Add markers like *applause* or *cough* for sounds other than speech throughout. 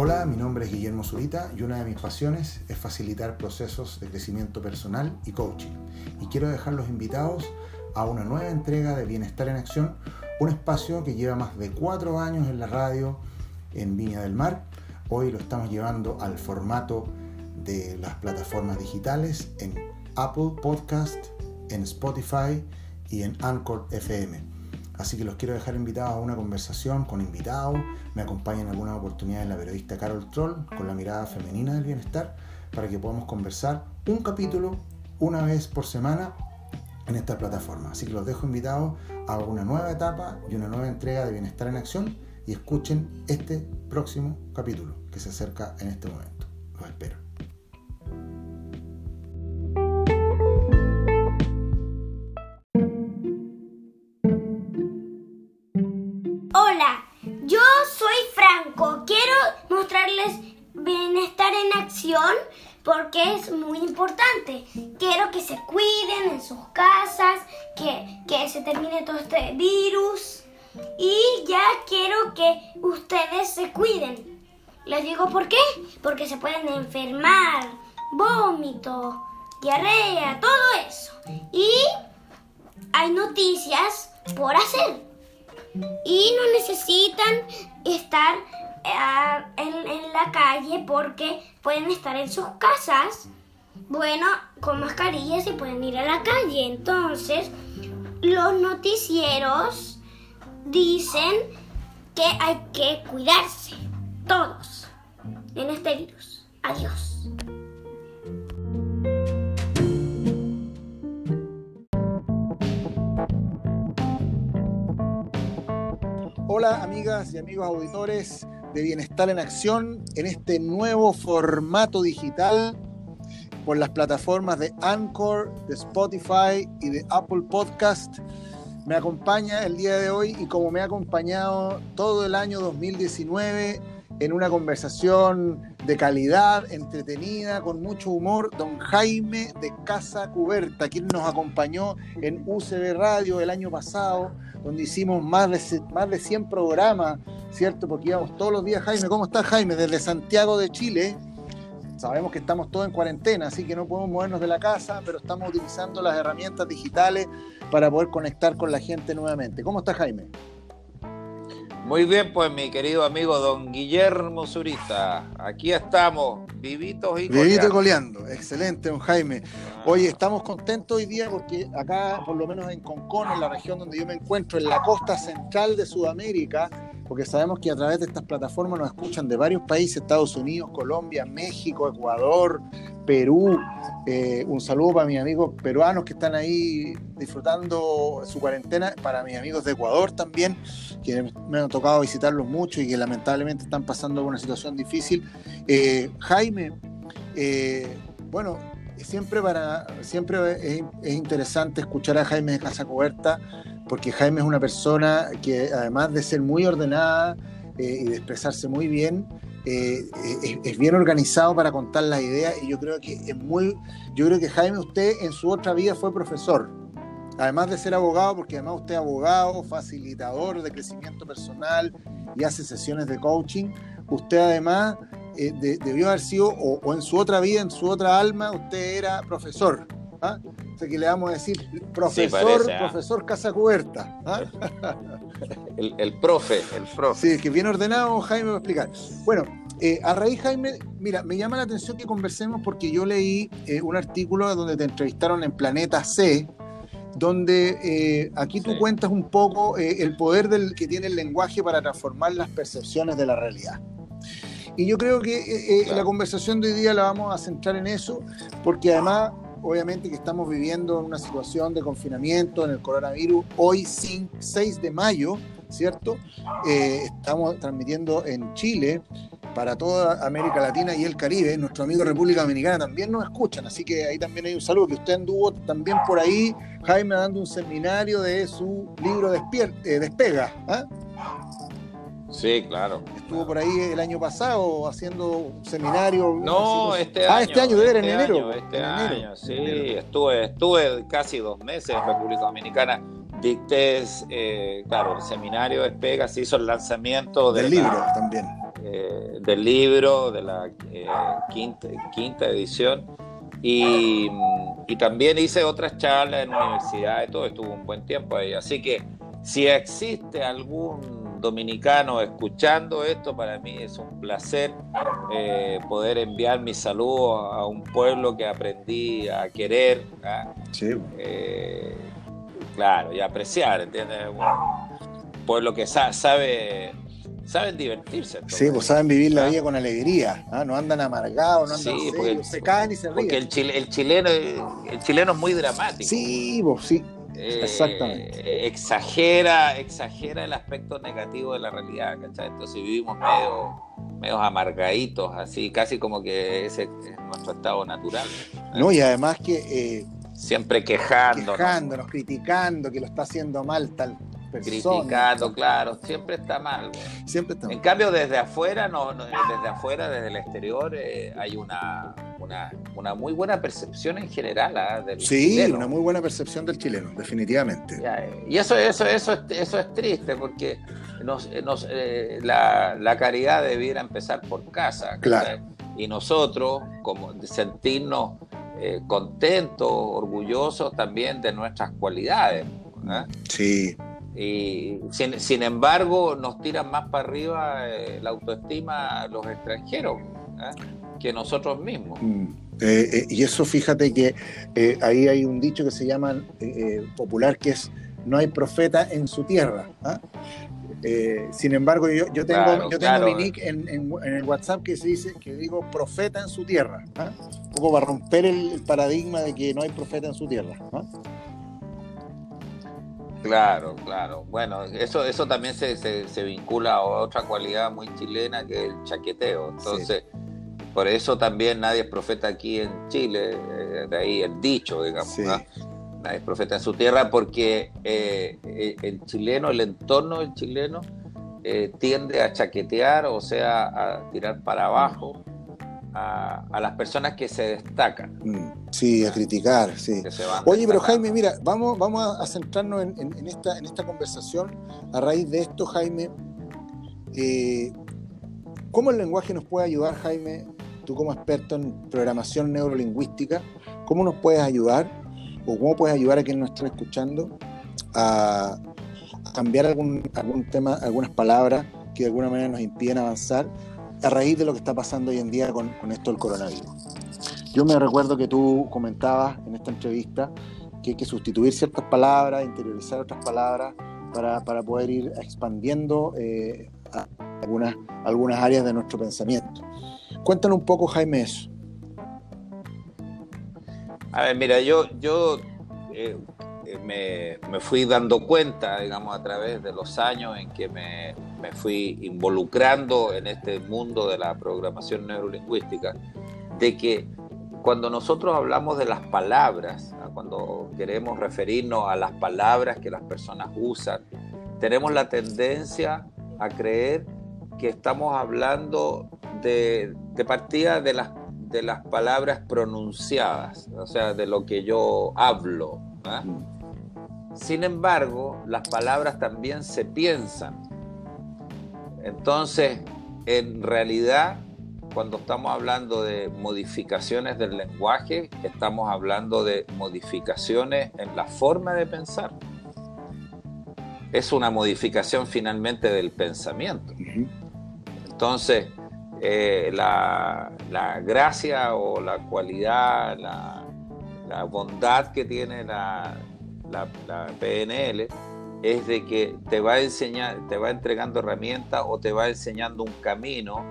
Hola, mi nombre es Guillermo Zurita y una de mis pasiones es facilitar procesos de crecimiento personal y coaching. Y quiero dejar los invitados a una nueva entrega de Bienestar en Acción, un espacio que lleva más de cuatro años en la radio en Viña del Mar. Hoy lo estamos llevando al formato de las plataformas digitales en Apple Podcast, en Spotify y en Anchor FM. Así que los quiero dejar invitados a una conversación con invitados. Me acompaña en algunas oportunidades la periodista Carol Troll con la mirada femenina del bienestar para que podamos conversar un capítulo una vez por semana en esta plataforma. Así que los dejo invitados a una nueva etapa y una nueva entrega de Bienestar en Acción y escuchen este próximo capítulo que se acerca en este momento. Los espero. Porque es muy importante. Quiero que se cuiden en sus casas, que, que se termine todo este virus y ya quiero que ustedes se cuiden. Les digo por qué, porque se pueden enfermar, vómito, diarrea, todo eso. Y hay noticias por hacer. Y no necesitan estar en, la calle porque pueden estar en sus casas, bueno, con mascarillas y pueden ir a la calle. Entonces, los noticieros dicen que hay que cuidarse, todos, en este virus. Adiós. Hola amigas y amigos auditores de Bienestar en Acción en este nuevo formato digital por las plataformas de Anchor, de Spotify y de Apple Podcast. Me acompaña el día de hoy y como me ha acompañado todo el año 2019 en una conversación de calidad, entretenida, con mucho humor, don Jaime de Casa Cuberta, quien nos acompañó en UCB Radio el año pasado, donde hicimos más de, más de 100 programas ¿cierto? Porque íbamos todos los días, Jaime, ¿cómo estás, Jaime? Desde Santiago de Chile. Sabemos que estamos todos en cuarentena, así que no podemos movernos de la casa, pero estamos utilizando las herramientas digitales para poder conectar con la gente nuevamente. ¿Cómo estás, Jaime? Muy bien, pues mi querido amigo don Guillermo Zurita, aquí estamos, vivitos y Vivito y coleando. Excelente, don Jaime. Hoy estamos contentos hoy día porque acá, por lo menos en Concón, en la región donde yo me encuentro, en la costa central de Sudamérica, porque sabemos que a través de estas plataformas nos escuchan de varios países, Estados Unidos, Colombia, México, Ecuador, Perú. Eh, un saludo para mis amigos peruanos que están ahí disfrutando su cuarentena, para mis amigos de Ecuador también, que me han tocado visitarlos mucho y que lamentablemente están pasando una situación difícil. Eh, Jaime, eh, bueno, siempre, para, siempre es, interesante escuchar a Jaime de Casa Coberta porque Jaime es una persona que además de ser muy ordenada eh, y de expresarse muy bien, eh, es, bien organizado para contar las ideas y yo creo que es muy, yo creo que Jaime usted en su otra vida fue profesor, además de ser abogado, porque además usted es abogado, facilitador de crecimiento personal y hace sesiones de coaching, usted además eh, debió haber sido, o, en su otra vida, en su otra alma, usted era profesor. ¿ah? Que le vamos a decir profesor, ¿ah? profesor Casa Cubierta. ¿ah? El, profe, el profe. Sí, que bien ordenado, Jaime va a explicar. Bueno, eh, a raíz, Jaime, mira, me llama la atención que conversemos porque yo leí eh, un artículo donde te entrevistaron en Planeta C, donde eh, aquí tú cuentas un poco el poder del, que tiene el lenguaje para transformar las percepciones de la realidad. Y yo creo que la conversación de hoy día la vamos a centrar en eso, porque además obviamente que estamos viviendo en una situación de confinamiento en el coronavirus. Hoy, 6 de mayo, ¿cierto? Eh, estamos transmitiendo en Chile para toda América Latina y el Caribe. Nuestro amigo República Dominicana también nos escuchan, así que ahí también hay un saludo. Que usted anduvo también por ahí, Jaime, dando un seminario de su libro Despier eh, Despega. ¿ah? Sí, claro. Estuvo por ahí el año pasado haciendo un seminario. No, este año. Ah, este año, de en este enero. Este año, sí. Estuve, estuve casi dos meses en República Dominicana. Dicté, eh, claro, el seminario Despega, se hizo el lanzamiento del libro también. eh, del libro, de la eh, quinta, quinta edición. Y, y, también hice otras charlas en universidades, todo, estuvo un buen tiempo ahí. Así que si existe algún dominicano escuchando esto, para mí es un placer eh, poder enviar mi saludo a un pueblo que aprendí a querer. ¿ah? Sí. claro, y apreciar, ¿entiendes? Un pueblo que sabe saben divertirse. Sí, pues saben vivir la vida con alegría, ¿ah? no andan amargados, no andan sí, porque, se caen y se ríen. Porque el, el, chileno, el chileno es muy dramático. Sí, pues sí. Eh, Exactamente. Exagera, exagera el aspecto negativo de la realidad, ¿cachai? Entonces vivimos medio, medio amargaditos, así, casi como que ese es nuestro estado natural. No, y además que... Eh, Siempre quejándonos. Quejándonos, criticando que lo está haciendo mal tal criticando, claro, siempre está mal. Siempre está mal. En cambio, desde afuera, no, desde afuera, desde el exterior, eh, hay una, una, muy buena percepción en general ¿ah? del sí, una muy buena percepción del chileno, definitivamente. Eh, y eso, eso, eso, eso es triste porque nos, nos, eh, la, la, caridad debiera empezar por casa. Claro. Y nosotros, como sentirnos contentos, orgullosos también de nuestras cualidades. Sí, y sin, embargo, nos tiran más para arriba eh, la autoestima los extranjeros ¿eh? que nosotros mismos. Mm. Eh, y eso, fíjate que ahí hay un dicho que se llama popular que es no hay profeta en su tierra. ¿ah? sin embargo, yo, yo tengo, yo tengo mi nick en, el WhatsApp que se dice que digo profeta en su tierra. ¿ah? Un poco para romper el, paradigma de que no hay profeta en su tierra. Claro, claro. Bueno, eso, eso también se, se, vincula a otra cualidad muy chilena que es el chaqueteo. Entonces, por eso también nadie es profeta aquí en Chile, eh, de ahí el dicho, digamos. Nadie es profeta en su tierra porque eh, eh, el chileno, el entorno del chileno, tiende a chaquetear, o sea, a tirar para abajo a, las personas que se destacan. Mm, sí, a criticar, sí. Oye, pero Jaime, mira, vamos, vamos a centrarnos en, esta, en esta conversación. A raíz de esto, Jaime, eh, ¿cómo el lenguaje nos puede ayudar, Jaime? Tú como experto en programación neurolingüística, ¿cómo nos puedes ayudar o cómo puedes ayudar a quien nos está escuchando a, cambiar algún, algún tema, algunas palabras que de alguna manera nos impiden avanzar a raíz de lo que está pasando hoy en día con, esto del coronavirus. Yo me recuerdo que tú comentabas en esta entrevista que hay que sustituir ciertas palabras, interiorizar otras palabras para, poder ir expandiendo eh, algunas, algunas áreas de nuestro pensamiento. Cuéntanos un poco, Jaime, eso. A ver, mira, yo, yo eh, me, fui dando cuenta, digamos, a través de los años en que me, fui involucrando en este mundo de la programación neurolingüística, de que cuando nosotros hablamos de las palabras, cuando queremos referirnos a las palabras que las personas usan, tenemos la tendencia a creer que estamos hablando de, de partida de las, de las palabras pronunciadas, o sea, de lo que yo hablo. Sin embargo, las palabras también se piensan. Entonces, en realidad, cuando estamos hablando de modificaciones del lenguaje, estamos hablando de modificaciones en la forma de pensar. Es una modificación finalmente del pensamiento. Entonces, eh, la, gracia o la cualidad, la bondad que tiene la, la, PNL es de que te va a enseñar, te va entregando herramientas o te va enseñando un camino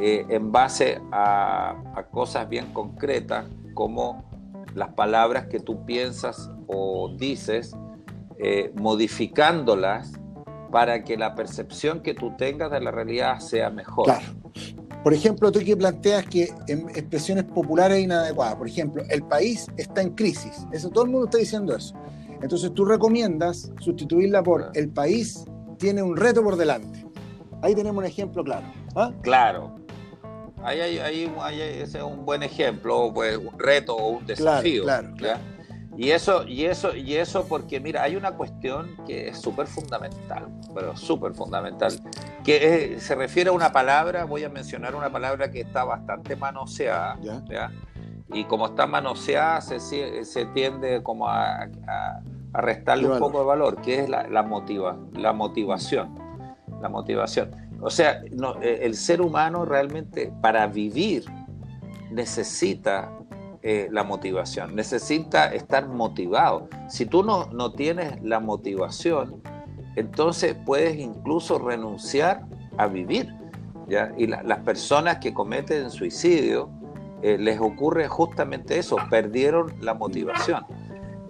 eh, en base a, cosas bien concretas como las palabras que tú piensas o dices, eh, modificándolas para que la percepción que tú tengas de la realidad sea mejor. Claro. Por ejemplo, tú que planteas que en expresiones populares inadecuadas, por ejemplo, el país está en crisis. Eso todo el mundo está diciendo eso. Entonces tú recomiendas sustituirla por el país tiene un reto por delante. Ahí tenemos un ejemplo claro. ¿ah? Claro. Ahí, hay, ese es un buen ejemplo, pues, un reto o un desafío. Claro, claro, Y eso, y eso, y eso porque, mira, hay una cuestión que es súper fundamental, pero súper fundamental, que se refiere a una palabra, voy a mencionar una palabra que está bastante manoseada, y como está manoseada se, se tiende como a, restarle un poco de valor, que es la, motiva, la motivación. La motivación. O sea, eh, el ser humano realmente para vivir necesita eh, la motivación, necesita estar motivado. Si tú no, no tienes la motivación, entonces puedes incluso renunciar a vivir. ¿ya? Y las personas que cometen suicidio, eh, les ocurre justamente eso, perdieron la motivación.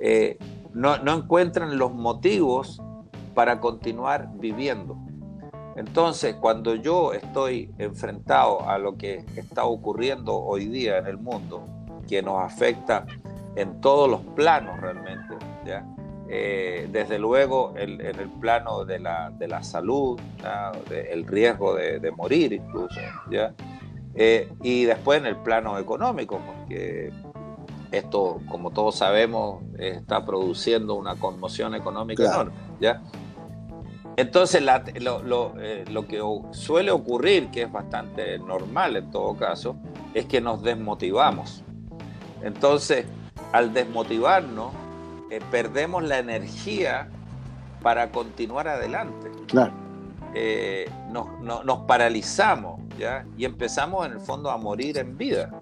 Eh, no, no encuentran los motivos para continuar viviendo. Entonces, cuando yo estoy enfrentado a lo que está ocurriendo hoy día en el mundo, que nos afecta en todos los planos realmente, ¿ya? Eh, desde luego en, el plano de la, de la salud, el riesgo de, morir incluso, ¿ya? Eh, y después en el plano económico, porque esto, como todos sabemos, está produciendo una conmoción económica enorme. ¿ya? Entonces, lo, eh, lo, que suele ocurrir, que es bastante normal en todo caso, es que nos desmotivamos. Entonces, al desmotivarnos, eh, perdemos la energía para continuar adelante. Claro. Eh, nos, paralizamos ¿ya? y empezamos en el fondo a morir en vida.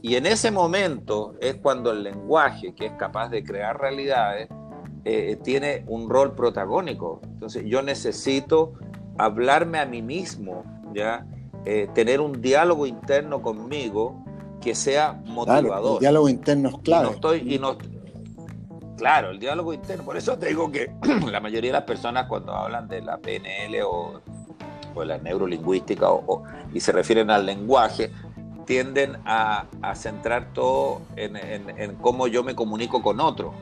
Y en ese momento es cuando el lenguaje, que es capaz de crear realidades, eh, tiene un rol protagónico. Entonces yo necesito hablarme a mí mismo, ¿ya? tener un diálogo interno conmigo que sea motivador. el diálogo interno es clave. estoy, y no, Claro, el diálogo interno. Por eso te digo que *clears throat* la mayoría de las personas cuando hablan de la PNL o, o la neurolingüística o, y se refieren al lenguaje, tienden a, centrar todo en, cómo yo me comunico con otro.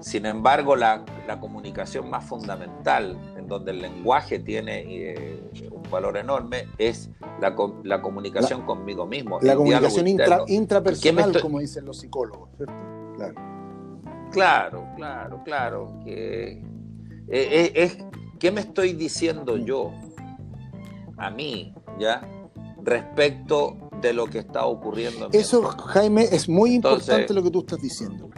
Sin embargo, la, comunicación más fundamental, en donde el lenguaje tiene eh, un valor enorme, es la, comunicación conmigo mismo. La comunicación intrapersonal, como dicen los psicólogos, ¿cierto? Claro. Claro, claro, claro. Que, eh, eh, es, ¿Qué me estoy diciendo yo a mí, ya, respecto de lo que está ocurriendo? Eso, Jaime, es muy importante lo que tú estás diciendo.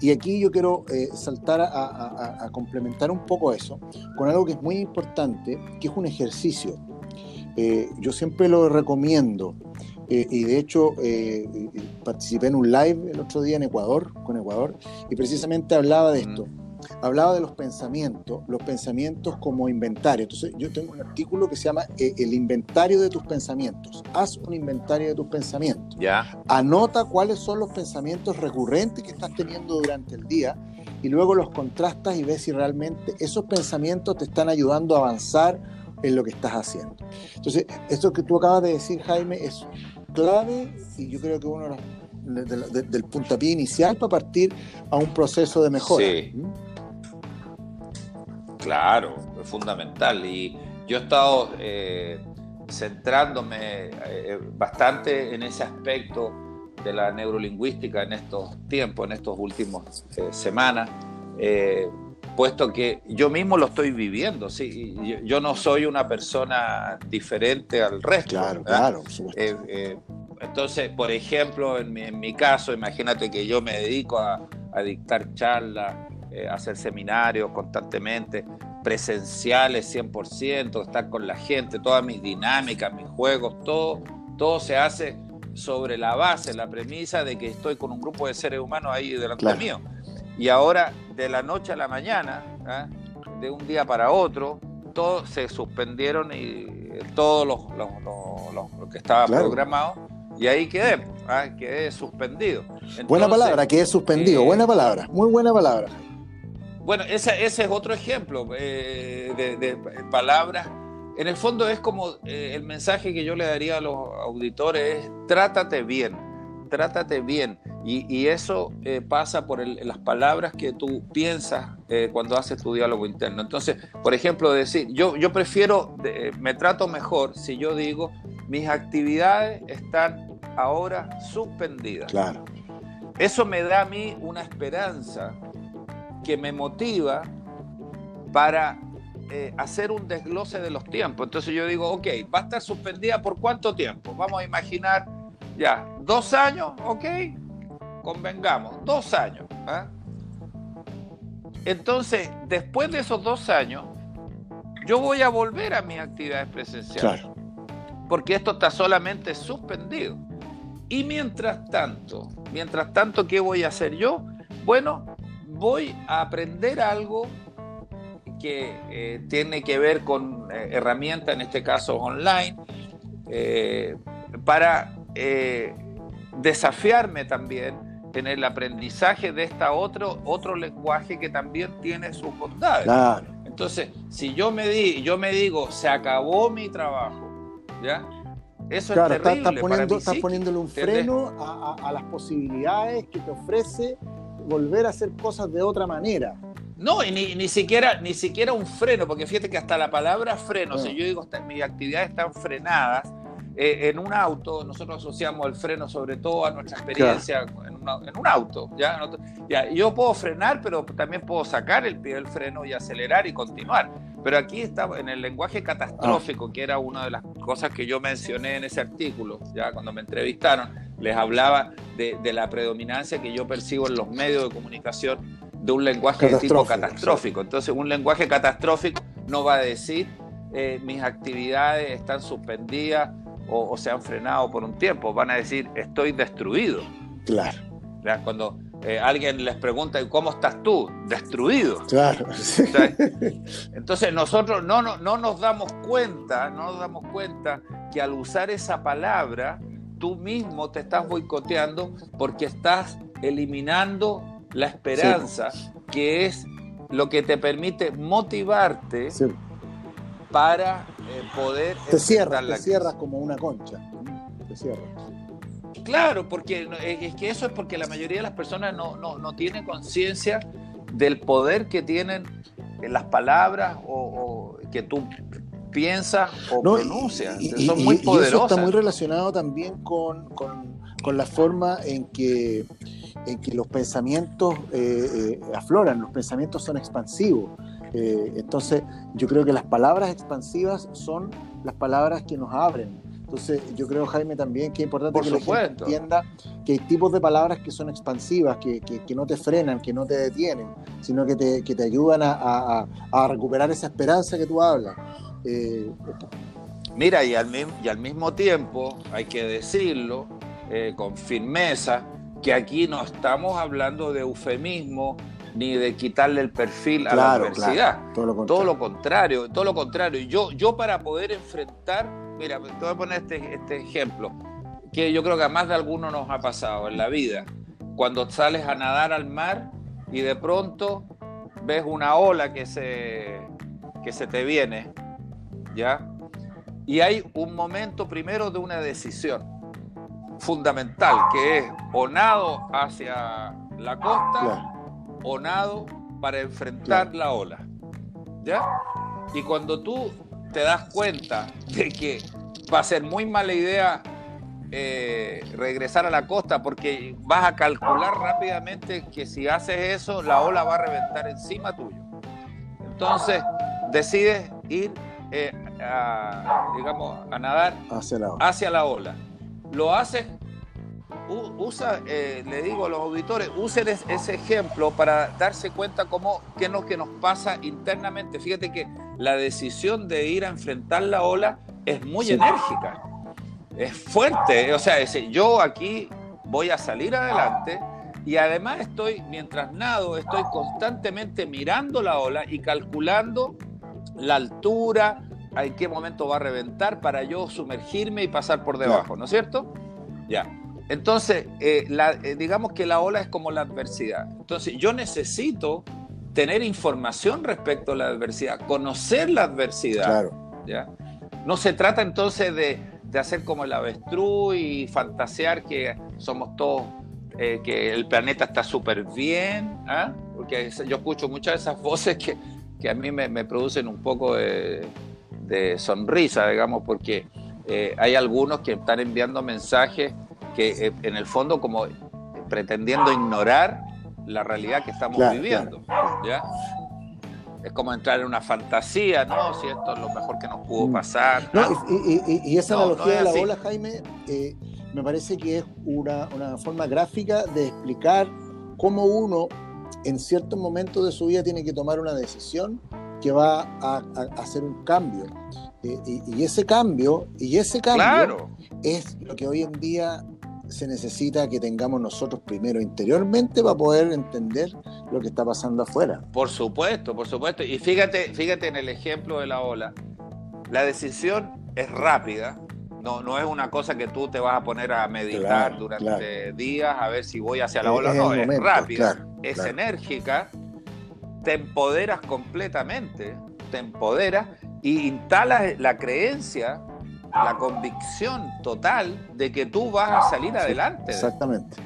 Y aquí yo quiero eh, saltar a, complementar un poco eso con algo que es muy importante, que es un ejercicio. yo siempre lo recomiendo eh, y de hecho eh, participé en un live el otro día en Ecuador, con Ecuador, y precisamente hablaba de esto. Hablaba de los pensamientos, los pensamientos como inventario. Entonces yo tengo un artículo que se llama eh, El inventario de tus pensamientos. Haz un inventario de tus pensamientos. Ya. Anota cuáles son los pensamientos recurrentes que estás teniendo durante el día y luego los contrastas y ves si realmente esos pensamientos te están ayudando a avanzar en lo que estás haciendo. Entonces, esto que tú acabas de decir, Jaime, es clave y yo creo que uno del puntapié inicial para partir a un proceso de mejora. Sí. ¿Mm? Claro, es fundamental. Y yo he estado eh, centrándome eh, bastante en ese aspecto de la neurolingüística en estos tiempos, en estos últimos eh, semanas puesto que yo mismo lo estoy viviendo, sí, yo, no soy una persona diferente al resto. Claro, claro. Eh, eh, entonces, por ejemplo, en mi, caso, imagínate que yo me dedico a, dictar charlas, eh, a hacer seminarios constantemente, presenciales 100%, estar con la gente, todas mis dinámicas, mis juegos, todo, todo se hace sobre la base, la premisa de que estoy con un grupo de seres humanos ahí delante mío. Y ahora, de la noche a la mañana, ¿ah? de un día para otro, todos se suspendieron y eh, todos los, lo que estaba programado. Y ahí quedé, ¿ah? quedé suspendido. buena palabra, quedé suspendido, buena eh, palabra, muy buena palabra. Bueno, ese, ese es otro ejemplo eh, de, palabras. En el fondo es como el mensaje que yo le daría a los auditores es trátate bien, trátate bien. Y, eso eh, pasa por las palabras que tú piensas eh, cuando haces tu diálogo interno. Entonces, por ejemplo, decir, yo, yo prefiero, me trato mejor si yo digo, mis actividades están ahora suspendidas. Claro. Eso me da a mí una esperanza que me motiva para eh, hacer un desglose de los tiempos. Entonces yo digo, ok, va a estar suspendida por cuánto tiempo? Vamos a imaginar, ya, dos años, ok, convengamos, dos años. ¿ah? Entonces, después de esos dos años, yo voy a volver a mis actividades presenciales. Claro. Porque esto está solamente suspendido. Y mientras tanto, mientras tanto, ¿qué voy a hacer yo? Bueno, voy a aprender algo que eh, tiene que ver con eh, herramientas, en este caso online, eh, para desafiarme también en el aprendizaje de esta otro, otro lenguaje que también tiene sus bondades. Entonces, si yo me, di, yo me digo, se acabó mi trabajo, ¿ya? Eso es terrible. Estás poniendo, está poniéndole un freno a, a, las posibilidades que te ofrece volver a hacer cosas de otra manera. No, y ni, ni, siquiera, ni siquiera un freno, porque fíjate que hasta la palabra freno, si ah. yo digo mis actividades están frenadas, eh, en un auto, nosotros asociamos el freno sobre todo a nuestra experiencia en, un auto. ¿ya? Yo puedo frenar, pero también puedo sacar el pie del freno y acelerar y continuar. Pero aquí está en el lenguaje catastrófico, ah. que era una de las cosas que yo mencioné en ese artículo, ya cuando me entrevistaron, les hablaba de, de la predominancia que yo percibo en los medios de comunicación de un lenguaje de tipo catastrófico. Entonces, un lenguaje catastrófico no va a decir eh, mis actividades están suspendidas o, se han frenado por un tiempo, van a decir estoy destruido. Claro. Cuando eh, alguien les pregunta ¿cómo estás tú? Destruido. Claro. Entonces nosotros no, no, no nos damos cuenta, no nos damos cuenta que al usar esa palabra, tú mismo te estás boicoteando porque estás eliminando la esperanza, que es lo que te permite motivarte para eh, poder... Te cierras, te cierras como una concha. Te cierras. Claro, porque es que eso es porque la mayoría de las personas no, no, no tienen conciencia del poder que tienen en las palabras o, que tú piensas o pronuncias. Son muy poderosas. Y eso está muy relacionado también con, con, con la forma en que en que los pensamientos eh, eh, afloran, los pensamientos son expansivos. Eh, entonces, yo creo que las palabras expansivas son las palabras que nos abren. Entonces, yo creo, Jaime, también que es importante que la gente entienda que hay tipos de palabras que son expansivas, que, que, no te frenan, que no te detienen, sino que te, que te ayudan a, a, recuperar esa esperanza que tú hablas. Mira, y al, y al mismo tiempo, hay que decirlo con firmeza, que aquí no estamos hablando de eufemismo ni de quitarle el perfil a la adversidad. todo, lo contrario, todo lo contrario. Yo, yo para poder enfrentar, mira, te voy a poner este, este ejemplo, que yo creo que a más de alguno nos ha pasado en la vida. Cuando sales a nadar al mar y de pronto ves una ola que se, que se te viene, ¿ya? Y hay un momento primero de una decisión fundamental, que es o nado hacia la costa o nado para enfrentar la ola. ¿Ya? Y cuando tú te das cuenta de que va a ser muy mala idea eh, regresar a la costa porque vas a calcular rápidamente que si haces eso la ola va a reventar encima tuyo. Entonces decides ir eh, a, digamos, a nadar Hacia la ola lo haces, usa, eh, le digo a los auditores, usen ese ejemplo para darse cuenta cómo, qué es lo que nos pasa internamente. Fíjate que la decisión de ir a enfrentar la ola es muy enérgica, es fuerte. O sea, yo aquí voy a salir adelante y además estoy, mientras nado, estoy constantemente mirando la ola y calculando la altura, en qué momento va a reventar para yo sumergirme y pasar por debajo, ¿no es cierto? Ya. Entonces, eh, eh, digamos que la ola es como la adversidad. Entonces, yo necesito tener información respecto a la adversidad, conocer la adversidad. Claro. ¿ya? No se trata entonces de, hacer como el avestruz y fantasear que somos todos, eh, que el planeta está súper bien, ¿ah? porque yo escucho muchas de esas *laughs* voces que, a mí me producen un poco de de sonrisa, digamos, porque eh, hay algunos que están enviando mensajes que eh, en el fondo como pretendiendo ignorar la realidad que estamos viviendo. ¿ya? es como entrar en una fantasía, ¿no? Si esto es lo mejor que nos pudo mm. pasar. y, esa analogía de la ola, Jaime, eh, me parece que es una, forma gráfica de explicar cómo uno en ciertos momentos de su vida tiene que tomar una decisión que va a, hacer un cambio. Eh, y, ese cambio, y ese cambio es lo que hoy en día se necesita que tengamos nosotros primero interiormente para poder entender lo que está pasando afuera. Por supuesto, por supuesto. Y fíjate, fíjate en el ejemplo de la ola. La decisión es rápida, no, no es una cosa que tú te vas a poner a meditar durante días a ver si voy hacia la ola. no, es rápida, es enérgica, te empoderas completamente, te empoderas y instalas la creencia la convicción total de que tú vas a salir adelante. Exactamente.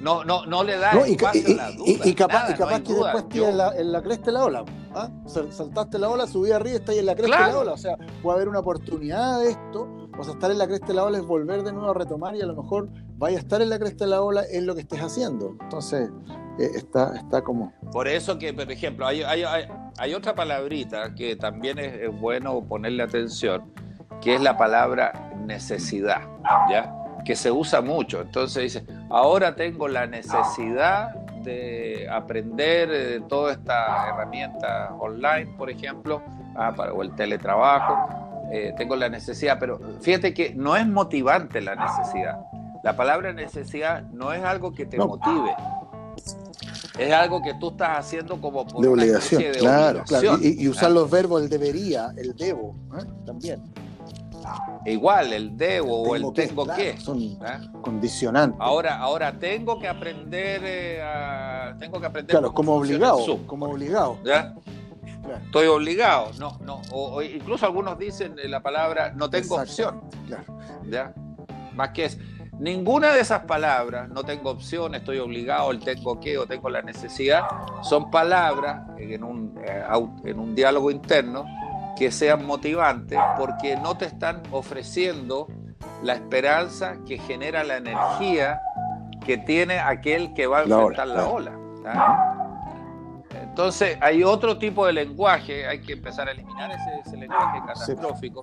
No, no, no le da no, y, la duda. Y, capaz, y capaz que después estés en la, en la, cresta de la ola. ¿ah? Saltaste la ola, subí arriba y estás en la cresta de la ola. O sea, puede haber una oportunidad de esto. O sea, estar en la cresta de la ola es volver de nuevo a retomar y a lo mejor vaya a estar en la cresta de la ola en lo que estés haciendo. Entonces, eh, está, está como... Por eso que, por ejemplo, hay, hay, hay, hay otra palabrita que también es, es bueno ponerle atención, que es la palabra necesidad, ¿ya? Que se usa mucho. Entonces dice, ahora tengo la necesidad de aprender de todas estas herramientas online, por ejemplo, ah, para, o el teletrabajo, eh, tengo la necesidad, pero fíjate que no es motivante la necesidad. La palabra necesidad no es algo que te motive, es algo que tú estás haciendo como por de obligación, claro, Claro. Y, usar ¿ah? los verbos el debería, el debo, ¿eh? también. Igual, el debo o el tengo que. Son ¿eh? condicionantes. Ahora, ahora tengo que aprender, eh, a, tengo que aprender. Claro, como obligado. Como obligado. ¿Ya? Estoy obligado. No, no. O, incluso algunos dicen la palabra no tengo opción. Claro. ¿Ya? Más que es. Ninguna de esas palabras, no tengo opción, estoy obligado, el tengo que o tengo la necesidad, son palabras en un, eh, en un diálogo interno que sean motivantes porque no te están ofreciendo la esperanza que genera la energía que tiene aquel que va a enfrentar la ola. Entonces hay otro tipo de lenguaje, hay que empezar a eliminar ese, lenguaje catastrófico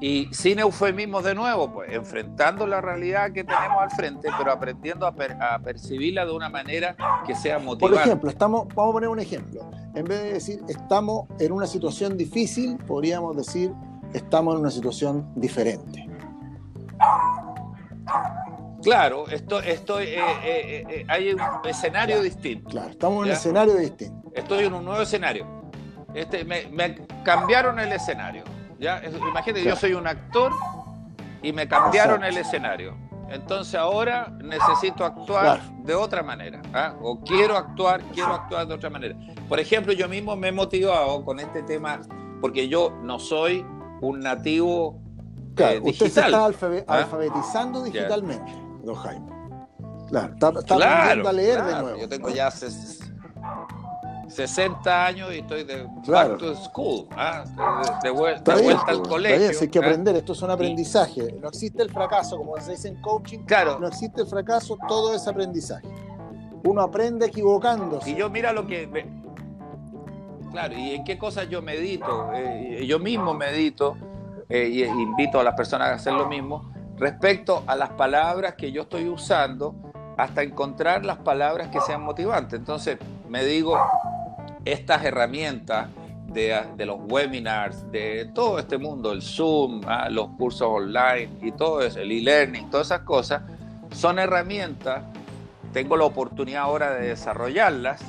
y sin eufemismos de nuevo, pues enfrentando la realidad que tenemos al frente, pero aprendiendo a, percibirla de una manera que sea motivante. Por ejemplo, estamos, vamos a poner un ejemplo. En vez de decir estamos en una situación difícil, podríamos decir estamos en una situación diferente. Claro, esto, esto eh, eh, eh, hay un escenario distinto. Claro, estamos en un escenario distinto. Estoy en un nuevo escenario. Este, me cambiaron el escenario Imagínate, yo soy un actor y me cambiaron el escenario. Entonces ahora necesito actuar de otra manera. ¿ah? O quiero actuar, quiero actuar de otra manera. Por ejemplo, yo mismo me he motivado con este tema porque yo no soy un nativo eh, digital. Usted se está ¿ah? alfabetizando digitalmente, don Jaime. Claro, está, aprendiendo a leer de nuevo. Yo tengo ya 60 años y estoy de back to school, ¿ah? de, vuelta, al colegio. hay que ¿ah? aprender, esto es un aprendizaje. No existe el fracaso, como se dice en coaching. Claro. No existe el fracaso, todo es aprendizaje. Uno aprende equivocándose. Y yo mira lo que... Claro, y en qué cosas yo medito. Eh, yo mismo medito eh, y invito a las personas a hacer lo mismo respecto a las palabras que yo estoy usando hasta encontrar las palabras que sean motivantes. Entonces me digo, estas herramientas de, los webinars, de todo este mundo, el Zoom, ah, los cursos online y todo eso, el e-learning, todas esas cosas, son herramientas. Tengo la oportunidad ahora de desarrollarlas,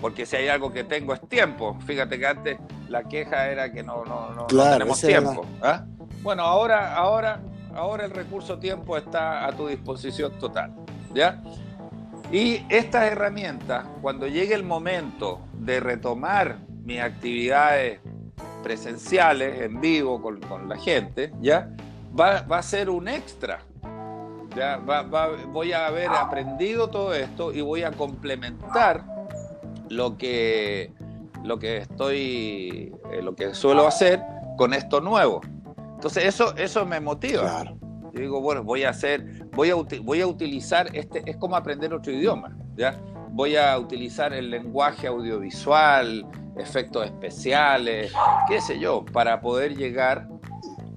porque si hay algo que tengo es tiempo. Fíjate que antes la queja era que no, no, tenemos tiempo. ¿ah? Bueno, ahora, ahora, ahora el recurso tiempo está a tu disposición total. ¿ya? Y estas herramientas, cuando llegue el momento de retomar mis actividades presenciales, en vivo, con, la gente, ¿ya? Va, a ser un extra. ¿ya? voy a haber aprendido todo esto y voy a complementar lo que, lo que estoy, eh, lo que suelo hacer con esto nuevo. Entonces eso, eso me motiva. Claro. Yo digo, bueno, voy a hacer, voy a, voy a utilizar este, es como aprender otro idioma, ¿ya? Voy a utilizar el lenguaje audiovisual, efectos especiales, qué sé yo, para poder llegar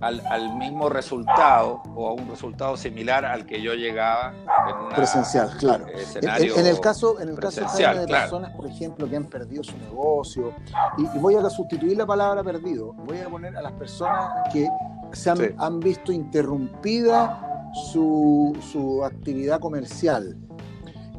al, mismo resultado o a un resultado similar al que yo llegaba en una presencial, claro. En, el caso, en el caso de personas, por ejemplo, que han perdido su negocio, y, voy a sustituir la palabra perdido, voy a poner a las personas que se han, visto interrumpida su, su actividad comercial.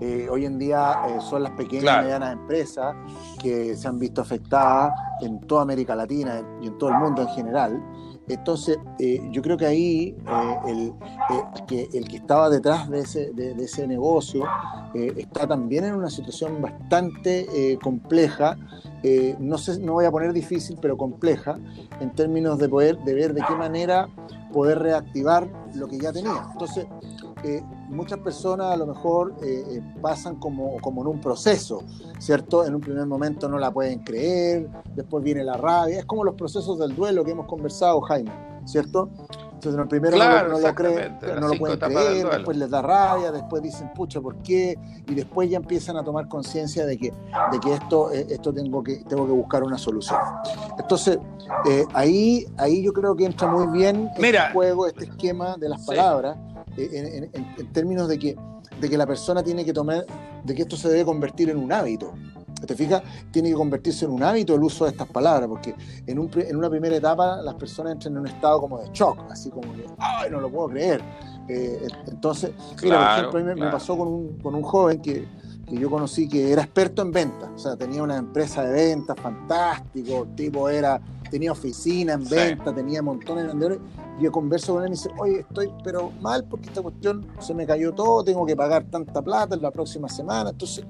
Eh, hoy en día eh, son las pequeñas y medianas empresas que se han visto afectadas en toda América Latina y en todo el mundo en general. Entonces, eh, yo creo que ahí eh, el, eh, que el que estaba detrás de ese, de, ese negocio está también en una situación bastante compleja, no, sé, no voy a poner difícil, pero compleja, en términos de poder, de ver de qué manera poder reactivar lo que ya tenía. Entonces, muchas personas a lo mejor pasan como, como en un proceso, ¿cierto? En un primer momento no la pueden creer, después viene la rabia, es como los procesos del duelo que hemos conversado, Jaime, ¿cierto? Entonces, en el primero no, lo creen, no lo pueden creer, después les da rabia, después dicen, pucha, ¿por qué? Y después ya empiezan a tomar conciencia de que, de que esto, eh, esto tengo, que, tengo que buscar una solución. Entonces, eh, ahí, ahí yo creo que entra muy bien este juego, este esquema de las palabras, eh, en, términos de que, de que la persona tiene que tomar, de que esto se debe convertir en un hábito. ¿Te fijas? Tiene que convertirse en un hábito el uso de estas palabras, porque en, un, en una primera etapa las personas entran en un estado como de shock, así como que, ¡ay, no lo puedo creer! Eh, entonces, mira, por ejemplo, me, pasó con un, con un joven que, que, yo conocí que era experto en ventas, o sea, tenía una empresa de ventas fantástico, tipo era, tenía oficina en ventas, tenía montones de vendedores, y yo converso con él y me dice, oye, estoy pero mal porque esta cuestión se me cayó todo, tengo que pagar tanta plata en la próxima semana, entonces,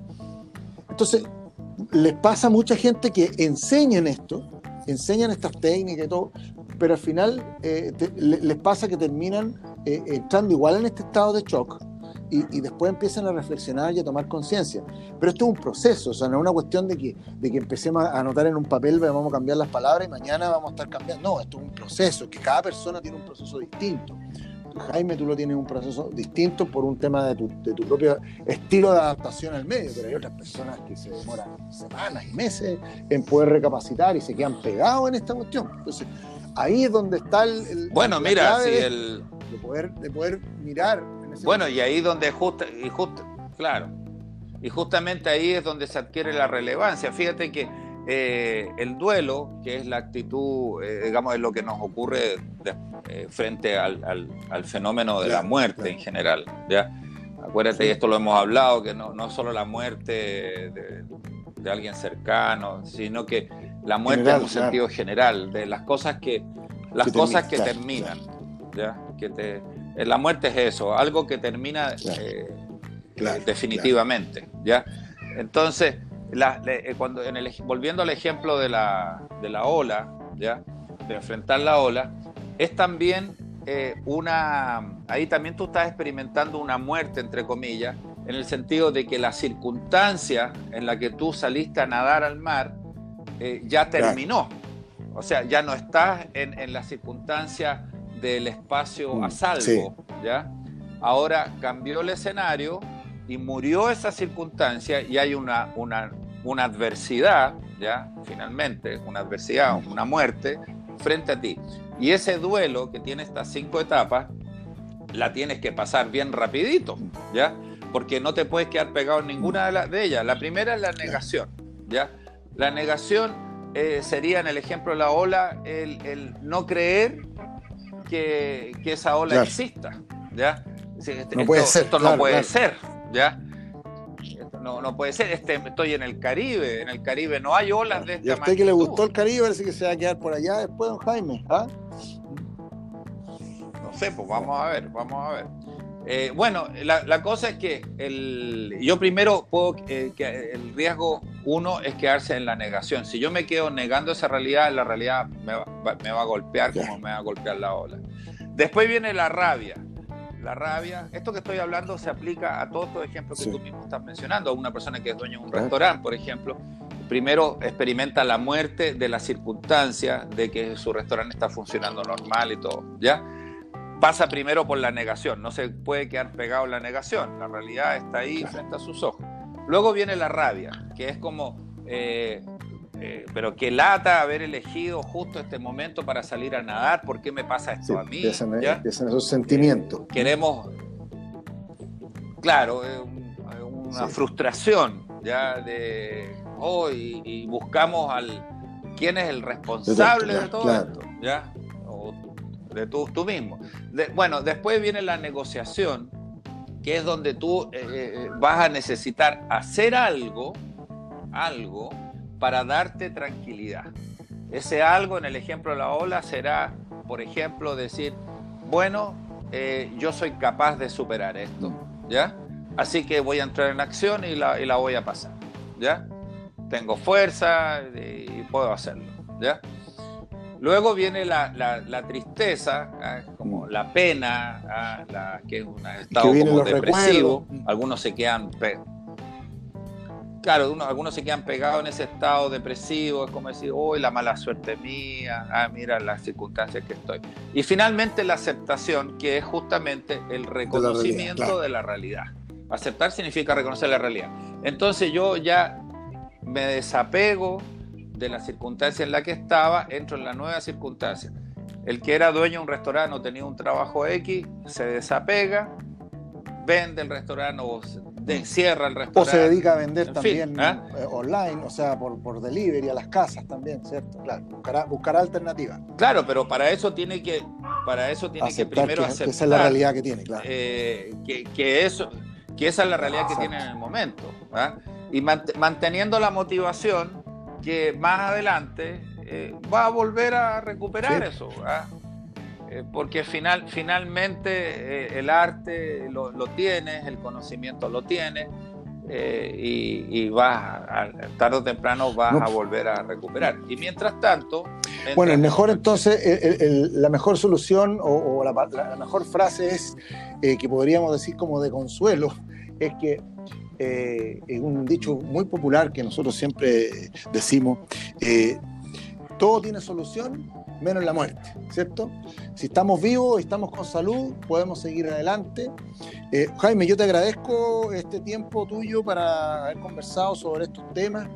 entonces les pasa a mucha gente que enseñan esto, enseñan estas técnicas y todo, pero al final eh, les pasa que terminan eh, entrando igual en este estado de shock y, después empiezan a reflexionar y a tomar conciencia. Pero esto es un proceso, o sea, no es una cuestión de que, de que empecemos a anotar en un papel, vamos a cambiar las palabras y mañana vamos a estar cambiando. No, esto es un proceso, que cada persona tiene un proceso distinto. Jaime, tú lo tienes un proceso distinto por un tema de tu, de tu propio estilo de adaptación al medio, pero hay otras personas que se demoran semanas y meses en poder recapacitar y se quedan pegados en esta cuestión. Entonces, ahí es donde está el... bueno, mira, si el... De poder, de poder mirar. Bueno, y ahí donde justo, y justo, claro, y justamente ahí es donde se adquiere la relevancia. Fíjate que eh, el duelo, que es la actitud, eh, digamos, es lo que nos ocurre eh, frente al, fenómeno de la muerte en general. ¿ya? Acuérdate, y esto lo hemos hablado, que no, no solo la muerte de, alguien cercano, sino que la muerte en un sentido general, de las cosas que, las cosas que terminan. ¿ya? Que te, la muerte es eso, algo que termina definitivamente. ¿ya? Entonces, eh, cuando en el, volviendo al ejemplo de la, de la ola, ¿ya? de enfrentar la ola, es también eh, una, ahí también tú estás experimentando una muerte, entre comillas, en el sentido de que la circunstancia en la que tú saliste a nadar al mar eh, ya terminó. O sea, ya no estás en, en la circunstancia del espacio a mm, salvo, ¿ya? Ahora cambió el escenario y murió esa circunstancia y hay una, una, una adversidad, ya, finalmente, una adversidad, una muerte frente a ti. Y ese duelo que tiene estas cinco etapas, la tienes que pasar bien rapidito, ¿ya? Porque no te puedes quedar pegado en ninguna de, de ellas. La primera es la negación, ¿ya? La negación eh, sería en el ejemplo de la ola el, no creer que, esa ola exista, ¿ya? Esto, no puede ser, esto no puede ser, ¿ya? no, no puede ser. Este, estoy en el Caribe, en el Caribe no hay olas de esta ¿Y a usted que le gustó el Caribe, parece que se va a quedar por allá después, don Jaime? ¿ah? No sé, pues vamos a ver, vamos a ver. Eh, bueno, la, cosa es que el, yo primero puedo eh, que el riesgo uno es quedarse en la negación. Si yo me quedo negando esa realidad, la realidad me va, me va a golpear como me va a golpear la ola. Después viene la rabia la rabia. Esto que estoy hablando se aplica a todos estos ejemplos que tú mismo estás mencionando. A una persona que es dueño de un restaurante, por ejemplo, primero experimenta la muerte de la circunstancia de que su restaurante está funcionando normal y todo, ¿ya? Pasa primero por la negación, no se puede quedar pegado en la negación, la realidad está ahí frente a sus ojos. Luego viene la rabia, que es como, eh, eh, pero qué lata haber elegido justo este momento para salir a nadar, ¿por qué me pasa esto a mí? Empiezan, esos sentimientos. queremos, claro, una frustración ya de hoy y buscamos al quién es el responsable de, todo esto, ya, de tú, tú mismo. bueno, después viene la negociación, que es donde tú eh, eh, vas a necesitar hacer algo, algo para darte tranquilidad. Ese algo en el ejemplo de la ola será, por ejemplo, decir, bueno, eh, yo soy capaz de superar esto, ¿ya? Así que voy a entrar en acción y la, y la voy a pasar, ¿ya? Tengo fuerza y puedo hacerlo, ¿ya? Luego viene la, la, tristeza, ¿ah? como la pena, ¿ah? la, que es un estado como depresivo. Algunos se quedan claro, algunos se quedan pegados en ese estado depresivo, es como decir, uy, la mala suerte mía, ah, mira las circunstancias que estoy. Y finalmente la aceptación, que es justamente el reconocimiento de la realidad. Aceptar significa reconocer la realidad. Entonces yo ya me desapego de la circunstancia en la que estaba, entro en la nueva circunstancia. El que era dueño de un restaurante o tenía un trabajo X, se desapega, vende el restaurante o cierra el restaurante. O se dedica a vender también ¿ah? eh, online, o sea, por, por delivery a las casas también, ¿cierto? Claro, buscará, buscará alternativas. Claro, pero para eso tiene que, para eso tiene que primero que, aceptar. esa es la realidad que tiene, claro. Eh, que, eso, que esa es la realidad que tiene en el momento. ¿ah? Y manteniendo la motivación que más adelante eh, va a volver a recuperar eso. Eh, porque final, finalmente eh, el arte lo, lo, tienes, el conocimiento lo tienes, y, y, vas, a, tarde o temprano vas a volver a recuperar. Y mientras tanto... Bueno, el mejor entonces, la mejor solución o, la, mejor frase es que podríamos decir como de consuelo, es que es un dicho muy popular que nosotros siempre decimos, todo tiene solución menos la muerte, ¿cierto? Si estamos vivos, estamos con salud, podemos seguir adelante. Eh, Jaime, yo te agradezco este tiempo tuyo para haber conversado sobre estos temas.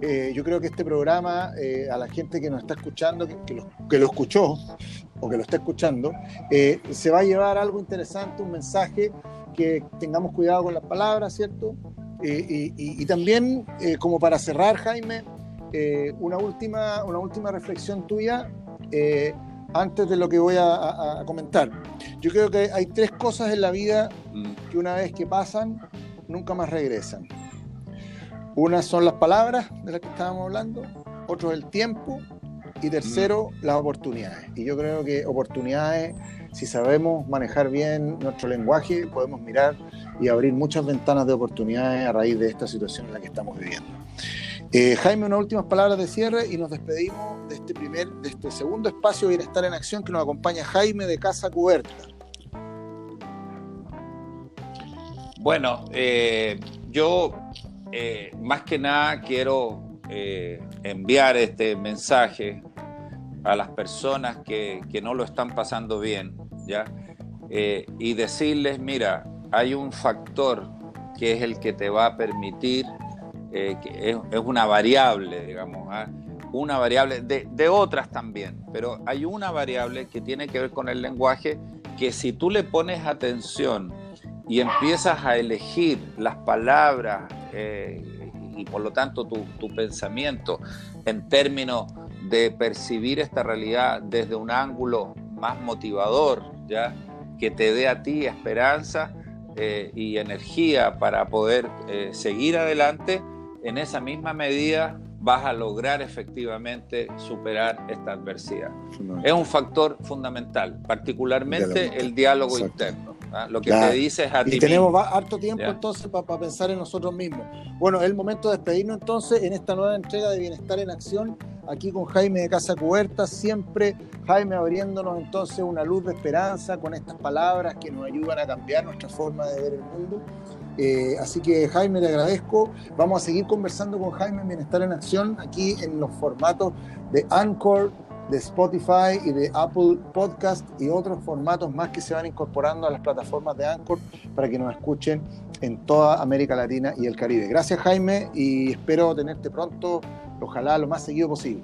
Eh, yo creo que este programa, eh, a la gente que nos está escuchando, que, lo, que, lo, escuchó o que lo está escuchando, se va a llevar algo interesante, un mensaje, que tengamos cuidado con las palabras, ¿cierto? Y, y, también, como para cerrar, Jaime, una, última, una última reflexión tuya eh, antes de lo que voy a, comentar. Yo creo que hay tres cosas en la vida mm. que una vez que pasan, nunca más regresan. Una son las palabras de las que estábamos hablando, otro el tiempo y tercero mm. las oportunidades. Y yo creo que oportunidades, si sabemos manejar bien nuestro lenguaje, podemos mirar y abrir muchas ventanas de oportunidades a raíz de esta situación en la que estamos viviendo. Eh, Jaime, unas últimas palabras de cierre y nos despedimos de este primer, de este segundo espacio Bienestar en Acción que nos acompaña Jaime de Casa Cubierta. Bueno, eh, yo eh, más que nada quiero enviar este mensaje a las personas que, no lo están pasando bien, ¿ya? y decirles, mira, hay un factor que es el que te va a permitir eh, que es, una variable, digamos, ¿ah? una variable de, otras también, pero hay una variable que tiene que ver con el lenguaje que si tú le pones atención y empiezas a elegir las palabras eh, y por lo tanto tu, tu, pensamiento en términos de percibir esta realidad desde un ángulo más motivador, ¿ya? que te dé a ti esperanza eh, y energía para poder seguir adelante, en esa misma medida vas a lograr efectivamente superar esta adversidad. Es un factor fundamental, particularmente el diálogo interno. ¿ah? Lo que te dices a ti. Y tenemos harto tiempo entonces para pensar en nosotros mismos. Bueno, es el momento de despedirnos entonces en esta nueva entrega de Bienestar en Acción, aquí con Jaime de Casa Cuberta, siempre Jaime abriéndonos entonces una luz de esperanza con estas palabras que nos ayudan a cambiar nuestra forma de ver el mundo. Eh, así que Jaime, le agradezco. Vamos a seguir conversando con Jaime en Bienestar en Acción aquí en los formatos de Anchor, de Spotify y de Apple Podcast y otros formatos más que se van incorporando a las plataformas de Anchor para que nos escuchen en toda América Latina y el Caribe. Gracias Jaime y espero tenerte pronto, ojalá lo más seguido posible.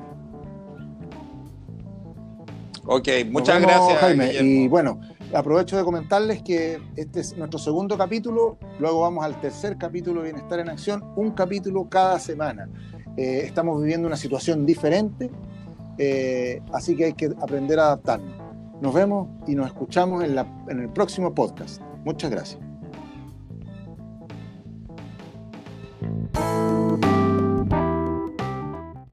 Ok, muchas gracias Jaime. Y bueno, aprovecho de comentarles que este es nuestro segundo capítulo, luego vamos al tercer capítulo de Bienestar en Acción, un capítulo cada semana. Eh, estamos viviendo una situación diferente, eh, así que hay que aprender a adaptarnos. Nos vemos y nos escuchamos en el próximo podcast. Muchas gracias. Bye.